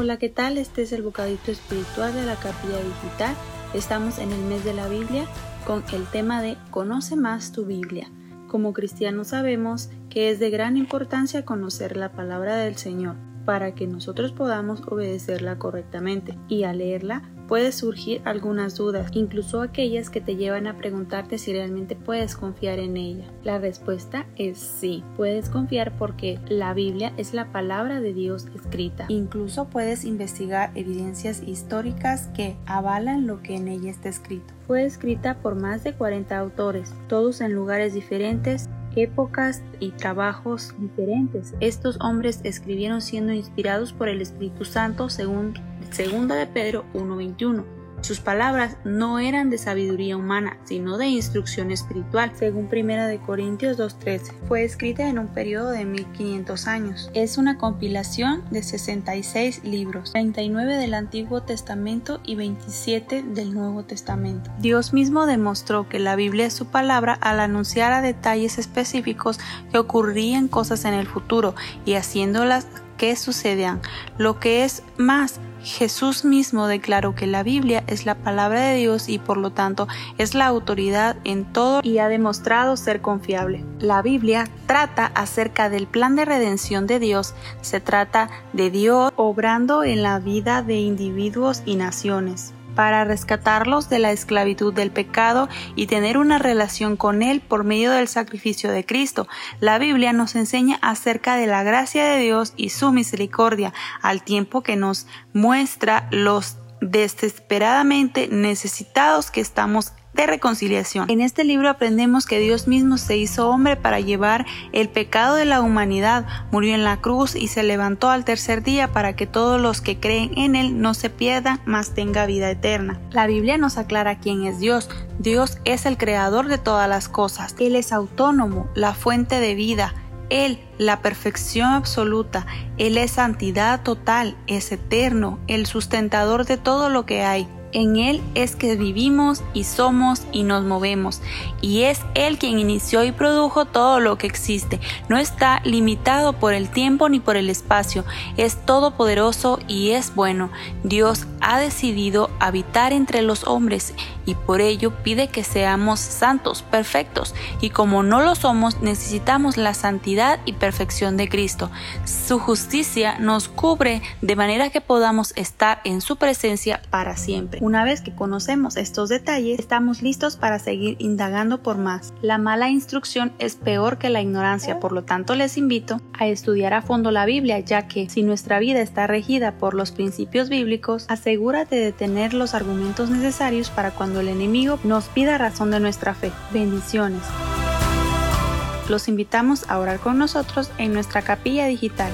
Hola, ¿qué tal? Este es el bocadito espiritual de la capilla digital. Estamos en el mes de la Biblia con el tema de Conoce más tu Biblia. Como cristianos sabemos que es de gran importancia conocer la palabra del Señor para que nosotros podamos obedecerla correctamente y al leerla puede surgir algunas dudas, incluso aquellas que te llevan a preguntarte si realmente puedes confiar en ella. La respuesta es sí, puedes confiar porque la Biblia es la palabra de Dios escrita. Incluso puedes investigar evidencias históricas que avalan lo que en ella está escrito. Fue escrita por más de 40 autores, todos en lugares diferentes épocas y trabajos diferentes. Estos hombres escribieron siendo inspirados por el Espíritu Santo según 2 de Pedro 1.21. Sus palabras no eran de sabiduría humana, sino de instrucción espiritual, según 1 de Corintios 2.13. Fue escrita en un periodo de 1500 años. Es una compilación de 66 libros, 39 del Antiguo Testamento y 27 del Nuevo Testamento. Dios mismo demostró que la Biblia es su palabra al anunciar a detalles específicos que ocurrirían cosas en el futuro y haciéndolas que sucederán. Lo que es más, Jesús mismo declaró que la Biblia es la palabra de Dios y por lo tanto es la autoridad en todo y ha demostrado ser confiable. La Biblia trata acerca del plan de redención de Dios, se trata de Dios obrando en la vida de individuos y naciones para rescatarlos de la esclavitud del pecado y tener una relación con Él por medio del sacrificio de Cristo. La Biblia nos enseña acerca de la gracia de Dios y su misericordia, al tiempo que nos muestra los desesperadamente necesitados que estamos de reconciliación. En este libro aprendemos que Dios mismo se hizo hombre para llevar el pecado de la humanidad, murió en la cruz y se levantó al tercer día para que todos los que creen en Él no se pierdan, mas tenga vida eterna. La Biblia nos aclara quién es Dios. Dios es el creador de todas las cosas. Él es autónomo, la fuente de vida. Él, la perfección absoluta, Él es santidad total, es eterno, el sustentador de todo lo que hay. En Él es que vivimos y somos y nos movemos. Y es Él quien inició y produjo todo lo que existe. No está limitado por el tiempo ni por el espacio. Es todopoderoso y es bueno. Dios ha decidido habitar entre los hombres y por ello pide que seamos santos, perfectos. Y como no lo somos, necesitamos la santidad y perfección de Cristo. Su justicia nos cubre de manera que podamos estar en su presencia para siempre. Una vez que conocemos estos detalles, estamos listos para seguir indagando por más. La mala instrucción es peor que la ignorancia, por lo tanto les invito a estudiar a fondo la Biblia, ya que si nuestra vida está regida por los principios bíblicos, asegúrate de tener los argumentos necesarios para cuando el enemigo nos pida razón de nuestra fe. Bendiciones. Los invitamos a orar con nosotros en nuestra capilla digital.